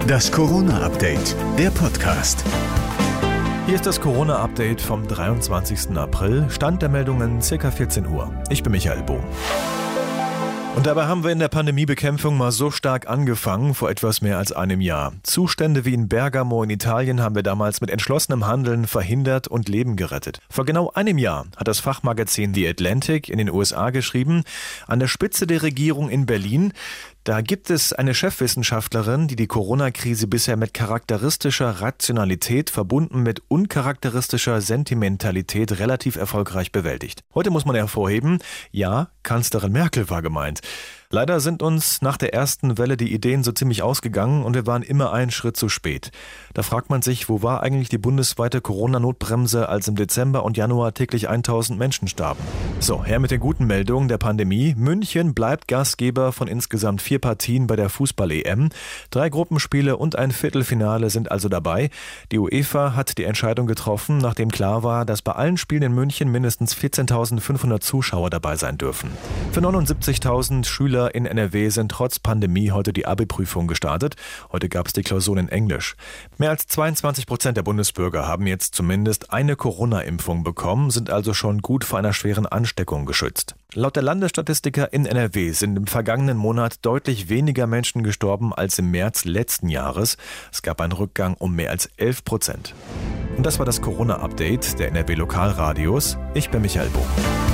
Das Corona-Update, der Podcast. Hier ist das Corona-Update vom 23. April. Stand der Meldungen ca. 14 Uhr. Ich bin Michael Bohm. Und dabei haben wir in der Pandemiebekämpfung mal so stark angefangen, vor etwas mehr als einem Jahr. Zustände wie in Bergamo in Italien haben wir damals mit entschlossenem Handeln verhindert und Leben gerettet. Vor genau einem Jahr hat das Fachmagazin The Atlantic in den USA geschrieben, an der Spitze der Regierung in Berlin, da gibt es eine Chefwissenschaftlerin, die die Corona-Krise bisher mit charakteristischer Rationalität verbunden mit uncharakteristischer Sentimentalität relativ erfolgreich bewältigt. Heute muss man hervorheben, ja, Kanzlerin Merkel war gemeint. Leider sind uns nach der ersten Welle die Ideen so ziemlich ausgegangen und wir waren immer einen Schritt zu spät. Da fragt man sich, wo war eigentlich die bundesweite Corona-Notbremse, als im Dezember und Januar täglich 1000 Menschen starben? So, her mit den guten Meldungen der Pandemie. München bleibt Gastgeber von insgesamt vier Partien bei der Fußball-EM. Drei Gruppenspiele und ein Viertelfinale sind also dabei. Die UEFA hat die Entscheidung getroffen, nachdem klar war, dass bei allen Spielen in München mindestens 14.500 Zuschauer dabei sein dürfen. Für 79.000 Schüler Schüler in NRW sind trotz Pandemie heute die Abi-Prüfung gestartet. Heute gab es die Klausuren in Englisch. Mehr als 22 Prozent der Bundesbürger haben jetzt zumindest eine Corona-Impfung bekommen, sind also schon gut vor einer schweren Ansteckung geschützt. Laut der Landesstatistiker in NRW sind im vergangenen Monat deutlich weniger Menschen gestorben als im März letzten Jahres. Es gab einen Rückgang um mehr als 11 Prozent. Und das war das Corona-Update der NRW Lokalradios. Ich bin Michael Bohm.